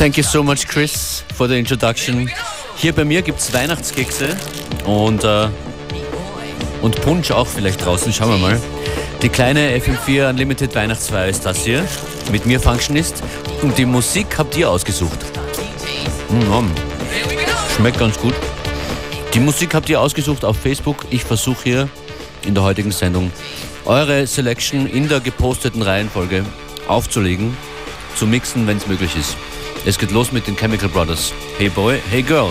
Thank you so much, Chris, for the introduction. Hier bei mir gibt es Weihnachtskekse und, äh, und Punsch auch vielleicht draußen. Schauen wir mal. Die kleine FM4 Unlimited Weihnachtsfeier ist das hier. Mit mir Functionist. Und die Musik habt ihr ausgesucht. Mm, schmeckt ganz gut. Die Musik habt ihr ausgesucht auf Facebook. Ich versuche hier in der heutigen Sendung eure Selection in der geposteten Reihenfolge aufzulegen, zu mixen, wenn es möglich ist. Es geht los mit den Chemical Brothers. Hey Boy, Hey Girl.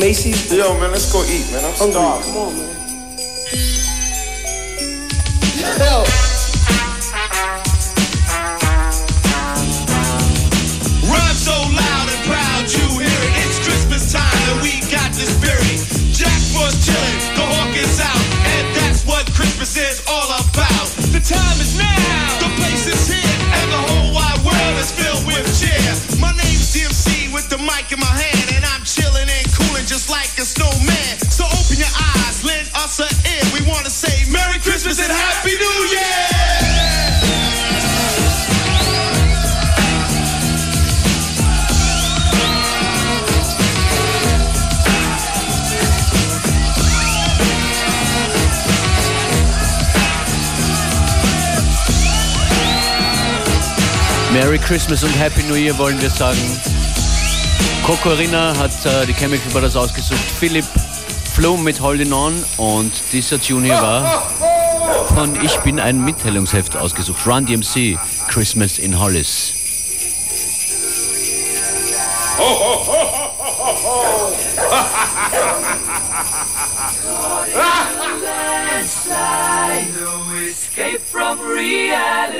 Macy? Yo, man, let's go eat, man. I'm starving. Come on, man. Yo. Rhyme so loud and proud, you hear it. It's Christmas time and we got the spirit. Jack was chilling, Merry Christmas und Happy New Year wollen wir sagen. Cocorina hat äh, die Chemical Brothers ausgesucht. Philipp Flum mit Holding On und dieser Tune hier war von Ich bin ein Mitteilungsheft ausgesucht. Run DMC, Christmas in Hollis. no escape from reality.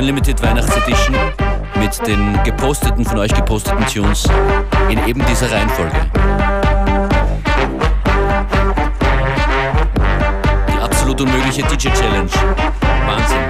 Unlimited Weihnachtsedition mit den geposteten, von euch geposteten Tunes in eben dieser Reihenfolge. Die absolut unmögliche DJ Challenge. Wahnsinn.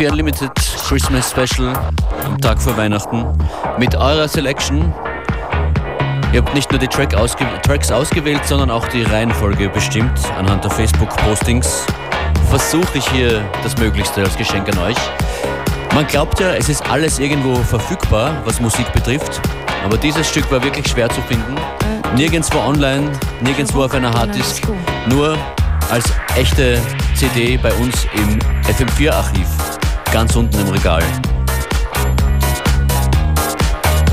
FM4 Unlimited Christmas Special am Tag vor Weihnachten mit eurer Selection. Ihr habt nicht nur die Track ausge Tracks ausgewählt, sondern auch die Reihenfolge bestimmt anhand der Facebook-Postings. Versuche ich hier das Möglichste als Geschenk an euch. Man glaubt ja, es ist alles irgendwo verfügbar, was Musik betrifft, aber dieses Stück war wirklich schwer zu finden. Nirgendwo online, nirgendwo auf einer Harddisk, nur als echte CD bei uns im FM4-Archiv ganz unten im Regal.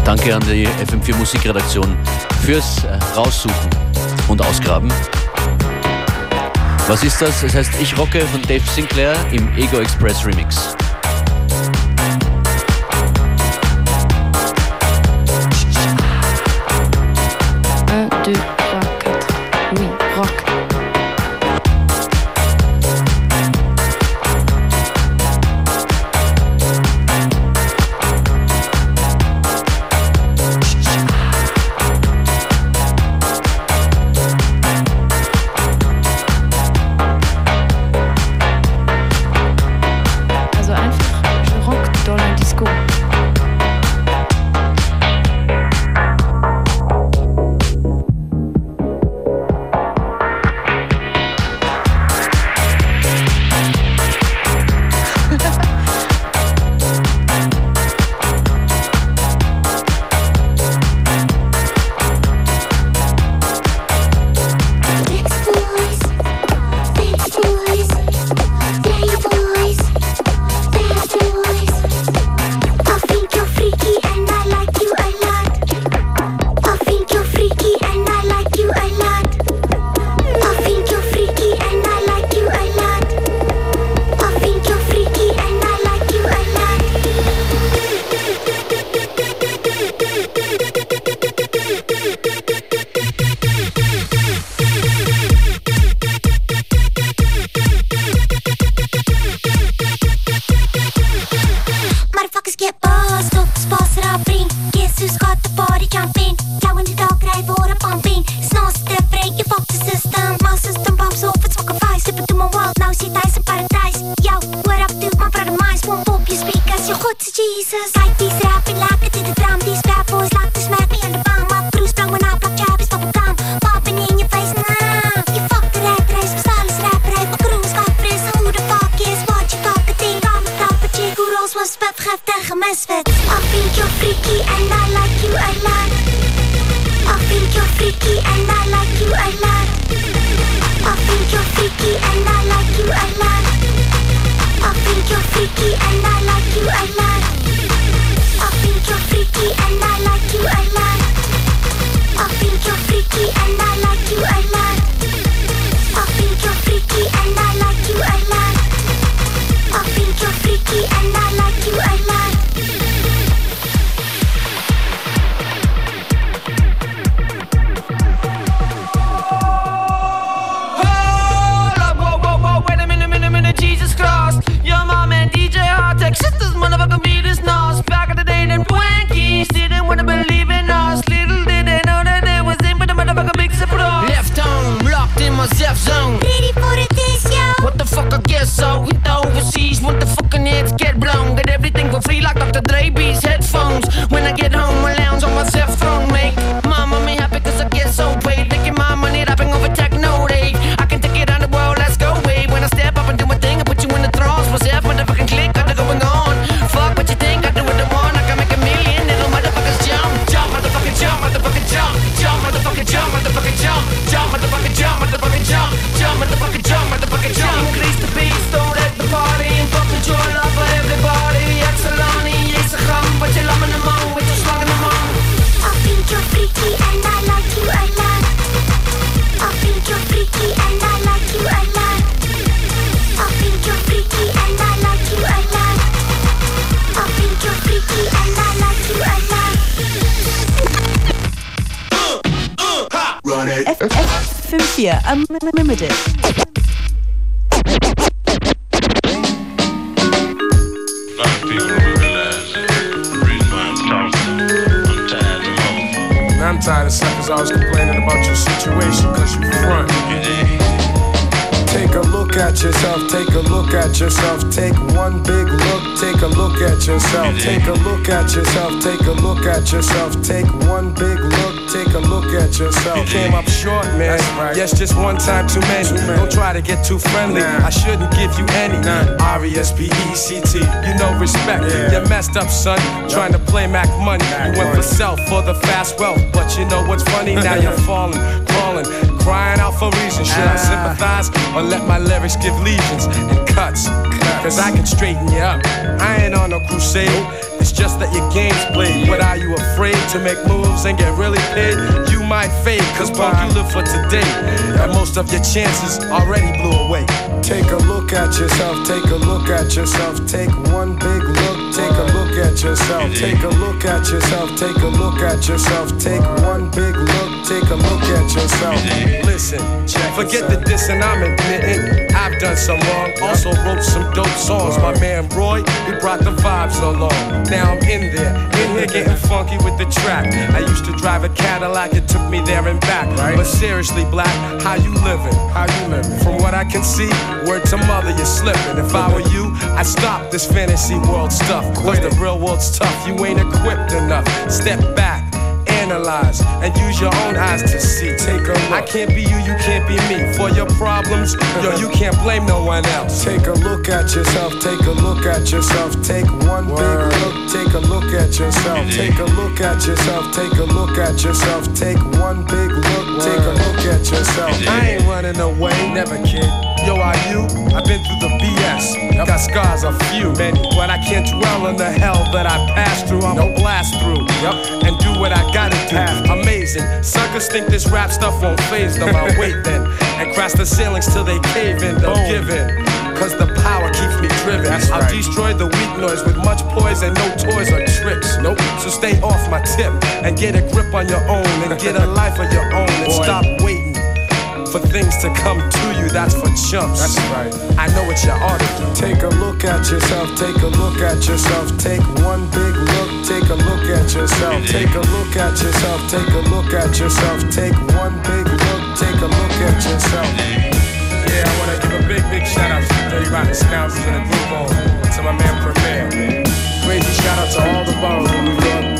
Danke an die FM4 Musikredaktion fürs äh, Raussuchen und Ausgraben. Was ist das? Es heißt Ich rocke von Dave Sinclair im Ego Express Remix. Jesus, like these. Home. And I'm tired of suckers always complaining about your situation cause you front. Take a look at yourself, take a at yourself, take one big look, take a look at yourself, take a look at yourself, take a look at yourself, take one big look, take a look at yourself. You came up short, man. Yes, just one time too many. Don't try to get too friendly. I shouldn't give you any. R E S P E C T. You know respect. You're messed up, son. Trying to play Mac money. You went for self for the fast wealth. But you know what's funny? Now you're falling, crying out for reasons. Should I ah. sympathize or let my lyrics give legions and cuts? Cause I can straighten you up. I ain't on no crusade. It's just that your game's played. But are you afraid to make moves and get really paid? You might fade, cause punk, you live for today. And most of your chances already blew away. Take a look at yourself, take a look at yourself, take one big at yourself, take a look at yourself, take a look at yourself, take one big look, take a look at yourself. Listen, forget the dissing I'm admitting. I've done some wrong, also wrote some dope songs. My man Roy, he brought the vibes along. Now I'm in there, in here getting funky with the track. I used to drive a Cadillac, it took me there and back. Right. But seriously, black, how you living? How you living? From what I can see, word to mother, you're slipping. If I were you, I'd stop this fantasy world stuff. Cause the real world's tough, you ain't equipped enough. Step back analyze and use your own eyes to see. Take a look. I can't be you, you can't be me. For your problems, yo, you can't blame no one else. Take a look at yourself, take a look at yourself, take one big look, take a look at yourself, take a look at yourself, take a look at yourself, take one big look, take a look at yourself. I ain't running away, never kid. Yo, are you? I've been through the BS. Got scars, a few, many, but I can't dwell on the hell that I passed through. I'ma blast through, yep, and do what I gotta do. Amazing. Suckers think this rap stuff won't phase them. I'll wait then and crash the ceilings till they cave in. They'll give in. Cause the power keeps me driven. I'll destroy the weak noise with much poise and no toys or tricks. Nope. So stay off my tip and get a grip on your own and get a life of your own and stop waiting for things to come to you. That's for chumps. That's right. I know what you ought to do. Take a look at yourself, take a look at yourself, take one big look, take a look at yourself, take a look at yourself, take a look at yourself, take one big look, take a look at yourself. Yeah, I wanna give a big, big shout out to the Dirty Rotten Scoundrels and the group on to my man Premier. Crazy shout out to all the boroughs in New York.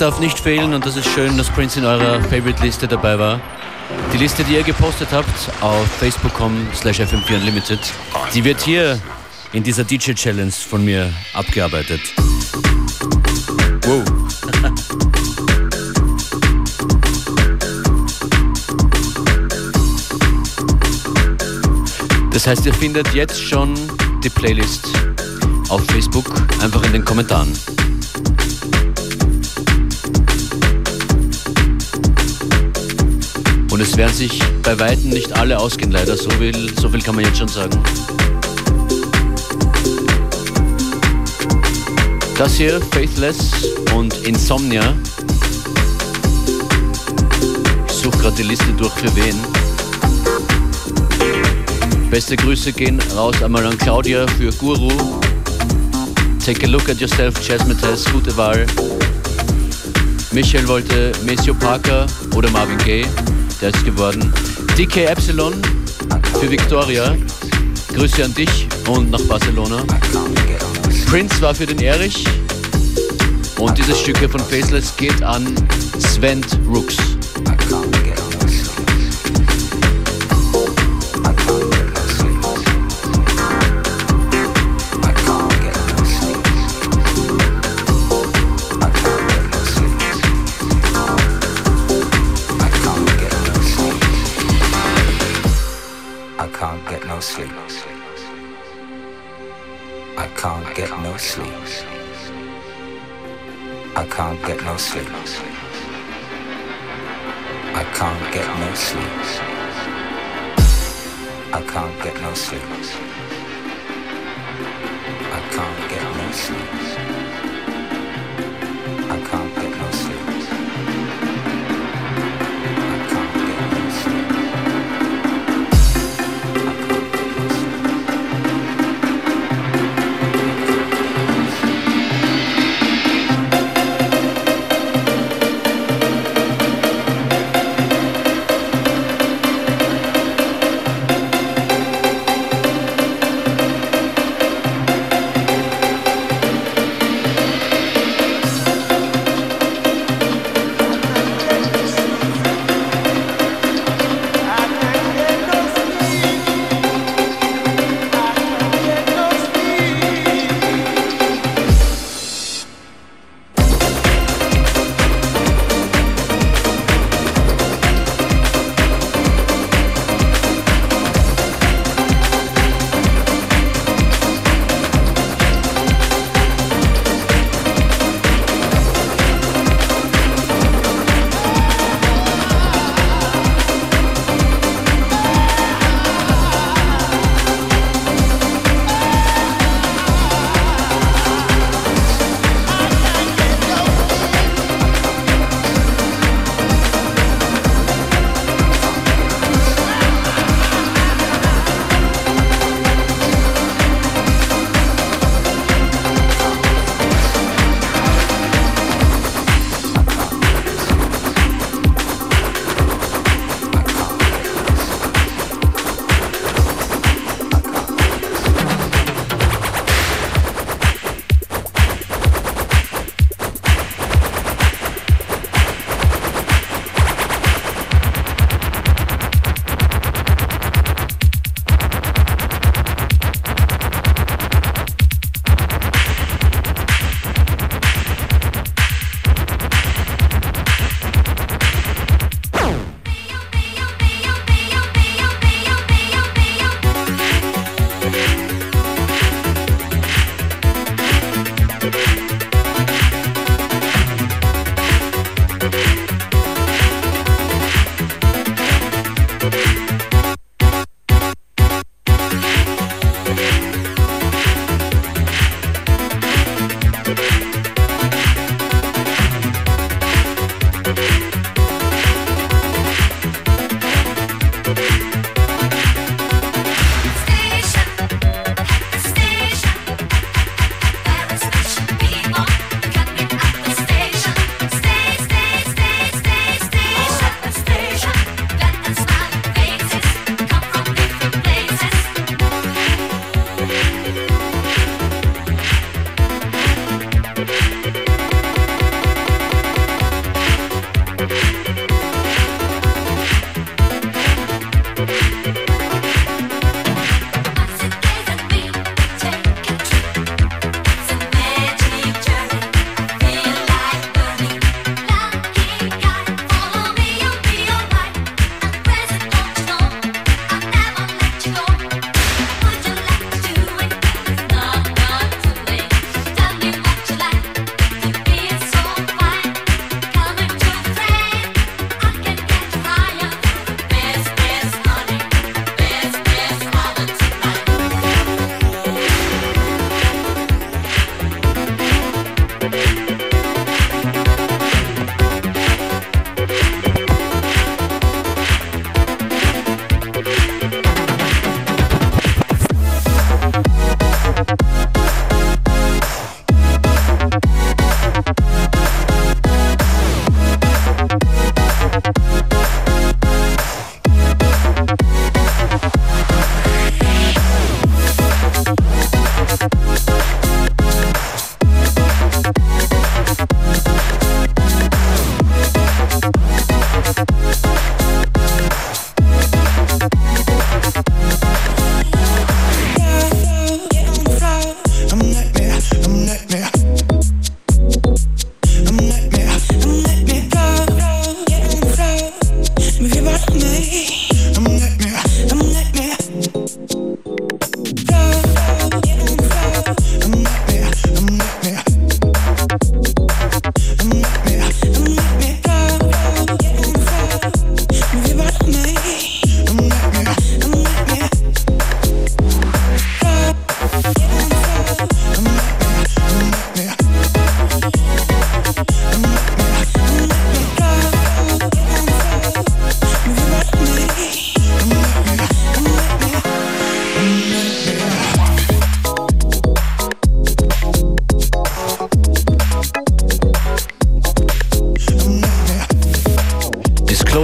Darf nicht fehlen und das ist schön, dass Prince in eurer Favorite-Liste dabei war. Die Liste, die ihr gepostet habt auf facebook.com slash fm4 unlimited, die wird hier in dieser DJ-Challenge von mir abgearbeitet. Wow. Das heißt, ihr findet jetzt schon die Playlist auf Facebook, einfach in den Kommentaren. Und es werden sich bei Weitem nicht alle ausgehen, leider. So viel, so viel kann man jetzt schon sagen. Das hier, Faithless und Insomnia. Ich suche gerade die Liste durch für wen. Beste Grüße gehen raus einmal an Claudia für Guru. Take a look at yourself, Jazzmetess, gute Wahl. Michael wollte Maceo Parker oder Marvin Gaye, der ist geworden. DK Epsilon für Victoria. Grüße an dich und nach Barcelona. Prince war für den Erich. Und dieses Stück hier von Faceless geht an Sven Rooks. Sleep. I can't get no sleep. I can't get no sleep.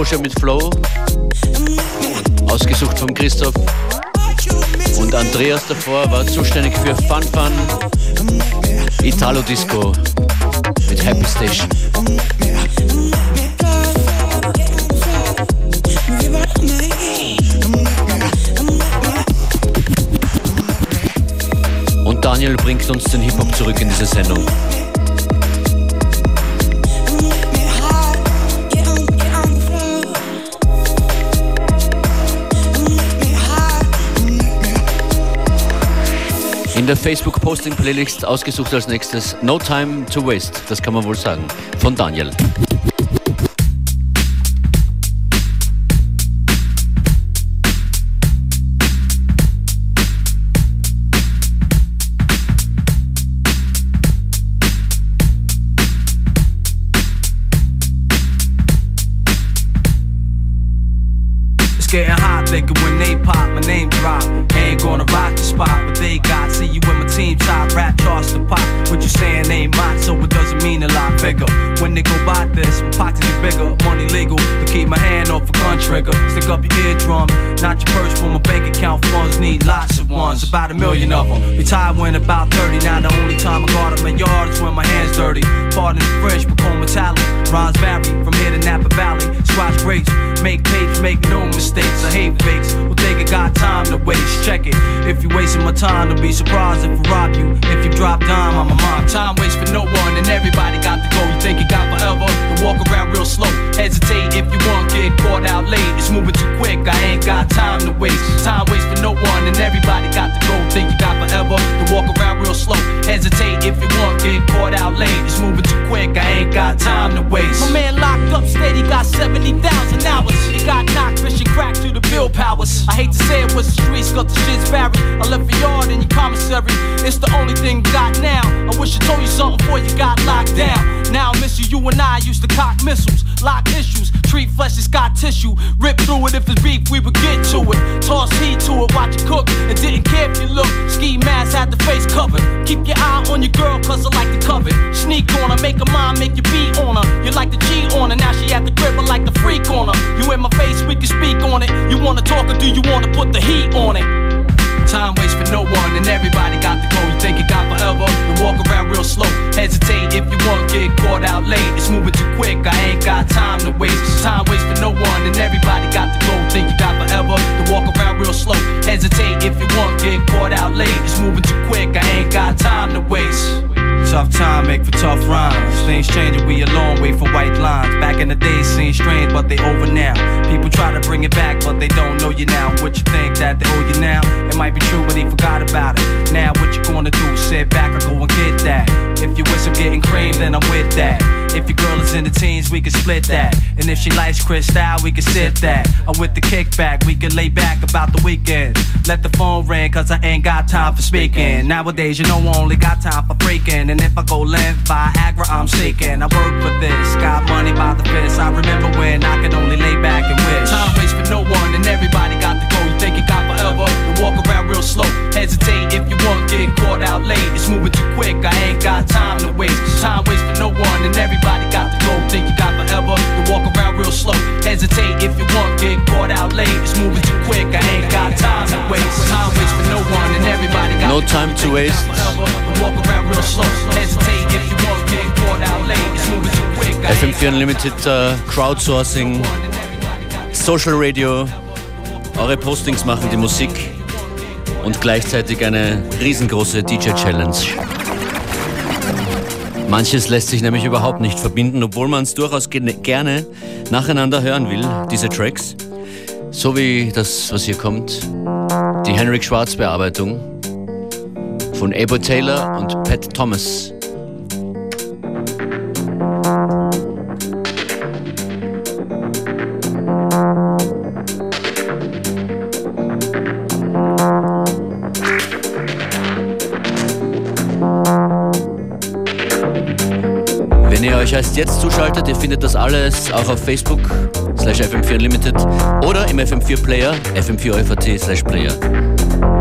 Closure mit Flow. Ausgesucht von Christoph. Und Andreas davor war zuständig für Fun Fun Italo Disco mit Happy Station. Und Daniel bringt uns den Hip-Hop zurück in diese Sendung. In der Facebook-Posting-Playlist ausgesucht als nächstes No Time to Waste, das kann man wohl sagen, von Daniel. Fresh, become metallic. Rhymes vary from here to Napa Valley. Scratch grapes, make tapes, make no mistakes. I hate fakes. Well, think I got time to waste. Check it. If you wasting my time, don't be surprised if I rob you. If you drop dime, I'm a mom. Time waits for no one, and everybody got to go. You think you got forever? To walk around real slow. Hesitate if you want, get caught out late. It's moving too quick. I ain't got time to waste. Time waits for no one, and everybody got to go. Think you got forever? To walk around real slow. Hesitate if you want, get caught out late. It's moving too quick. I ain't got time to waste. My man locked up steady, got 70,000 hours. He got knocked, fishing crack through the bill powers. I hate to say it was the streets, got the shit's varied. I left your yard in your commissary. It's the only thing got now. I wish I told you something before you got locked down. Now I miss you, you and I used to cock missiles, lock issues, treat flesh as scar tissue. Rip through it if it's beef, we would get to it. Toss heat to it, watch it cook, and didn't care if you look. Ski mask had the face covered. Keep your eye on your girl, cause I like to covet. Sneak on her, make her mind, make you beat on her. You like the G on her, now she at the crib, I like the freak on her. You in my face, we can speak on it. You wanna talk or do you wanna put the heat on it? Time waits for no one, and everybody got to go. You think you got forever? You walk around real slow. Hesitate if you want, get caught out late. It's moving too quick, I ain't got time to waste. Time waits for no one, and everybody got to go. Think you got forever? To walk around real slow. Hesitate if you want, get caught out late. It's moving too quick, I ain't got time to waste. Tough time make for tough rhymes. Things changing, we a long way from white lines. Back in the days, seemed strange, but they over now. People try to bring it back, but they don't know you now. What you think that they owe you now? It might be true, but they forgot about it. Now what you gonna do? Sit back or go and get that. If you wish I'm getting cream, then I'm with that. If your girl is in the teens, we can split that. And if she likes Cristal, we can sit that. I'm with the kickback, we can lay back about the weekend. Let the phone ring, cause I ain't got time for speaking. Nowadays, you know I only got time for freaking. And if I go limp Viagra, I'm seeking. I work for this, got money by the fist. I remember when I could only lay back and wish. Time waits for no one, and everybody got to go. You think you got forever? You walk around real slow. Hesitate if you want, get caught out late. It's moving too quick, I ain't got time to waste. Time waits for no one, and everybody got to go. Think you got forever? You walk around real slow. Hesitate if you want, get caught out late. It's moving too quick, I ain't got time to waste. Time waits for no one, and everybody got No to time to waste. Walk around real slow. Hesitate if you want, get caught out late. It's moving too quick, I ain't FM4 Unlimited äh, Crowdsourcing, Social Radio, eure Postings machen die Musik und gleichzeitig eine riesengroße DJ-Challenge. Manches lässt sich nämlich überhaupt nicht verbinden, obwohl man es durchaus ge- gerne nacheinander hören will, diese Tracks. So wie das, was hier kommt, die Henrik Schwarz Bearbeitung von Abo Taylor und Pat Thomas. Jetzt zuschaltet, ihr findet das alles auch auf Facebook slash FM4 Unlimited oder im FM4 Player, fm4 slash Player.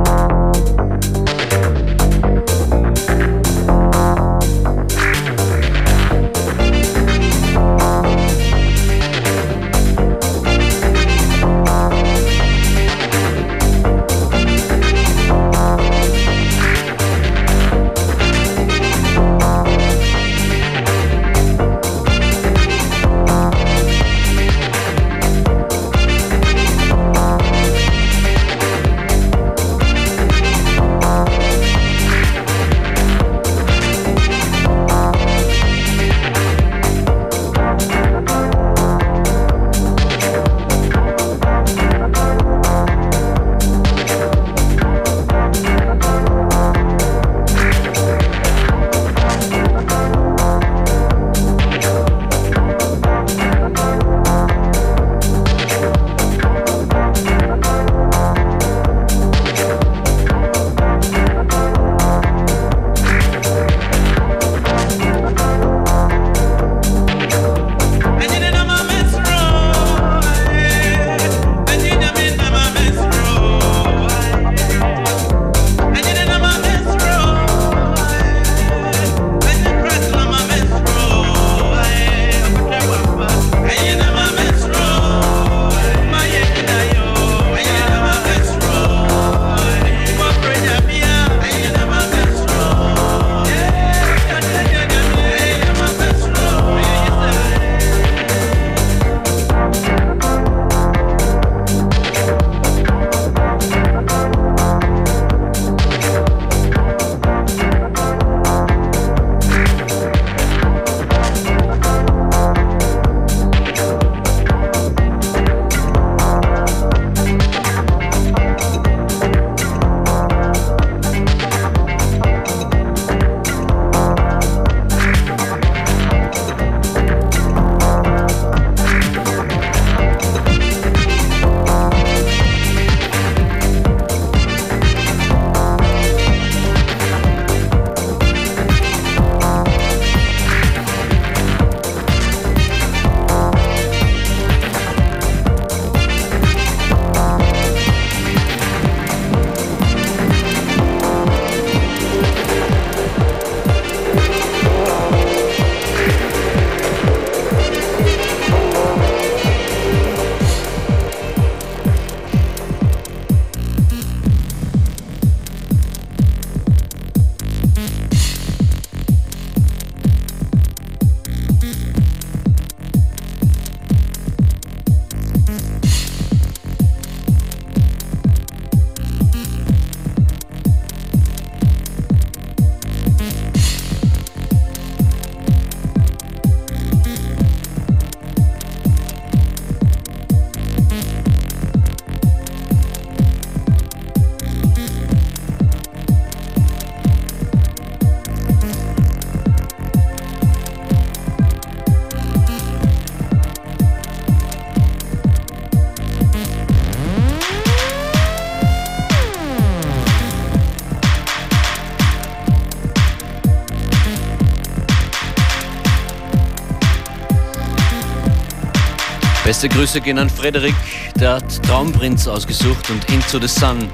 Beste Grüße gehen an Frederik, der hat Traumprinz ausgesucht und Into the Sun.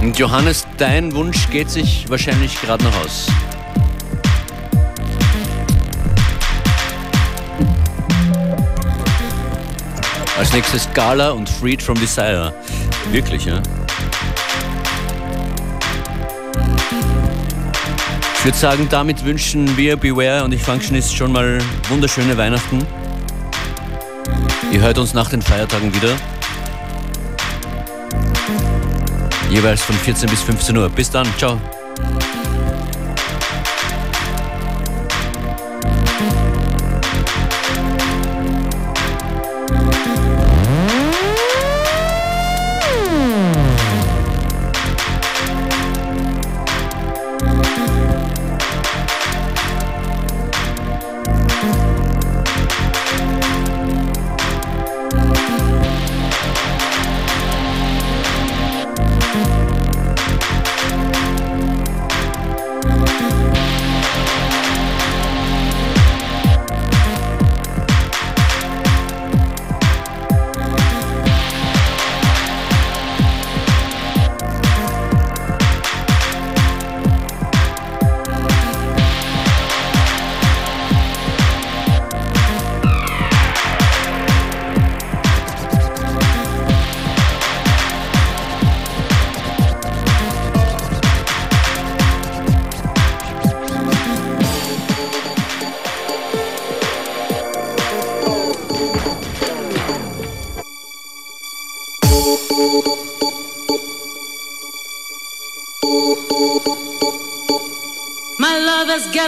Und Johannes, dein Wunsch geht sich wahrscheinlich gerade noch aus. Als nächstes Gala und Freed from Desire. Wirklich, ja? Ich würde sagen, damit wünschen wir Beware und ich Functionist schon mal wunderschöne Weihnachten. Ihr hört uns nach den Feiertagen wieder. Jeweils von 14 bis 15 Uhr. Bis dann, ciao.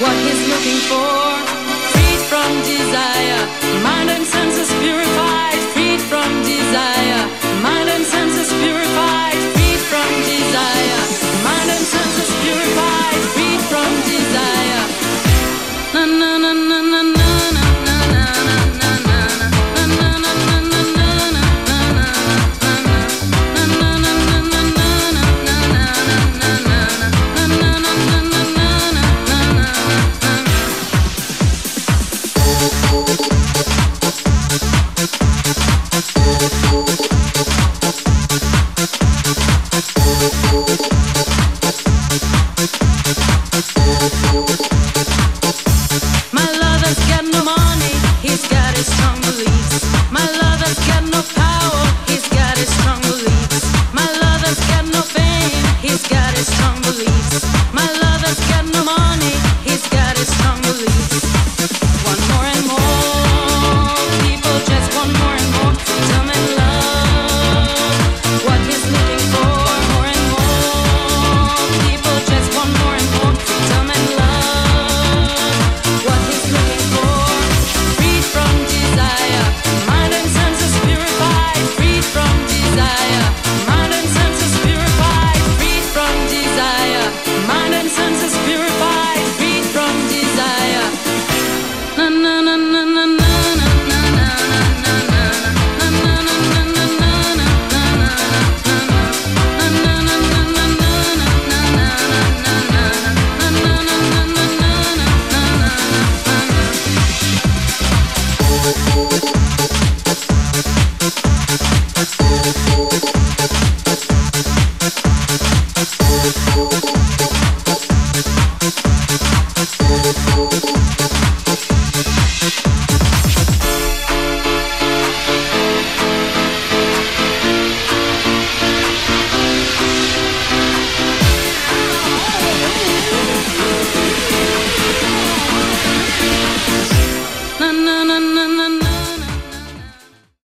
what he's looking for. Freed from desire, mind and senses purified. Freed from desire, mind and senses purified. Freed from desire, mind and senses purified. Freed from desire. Na na na na na na.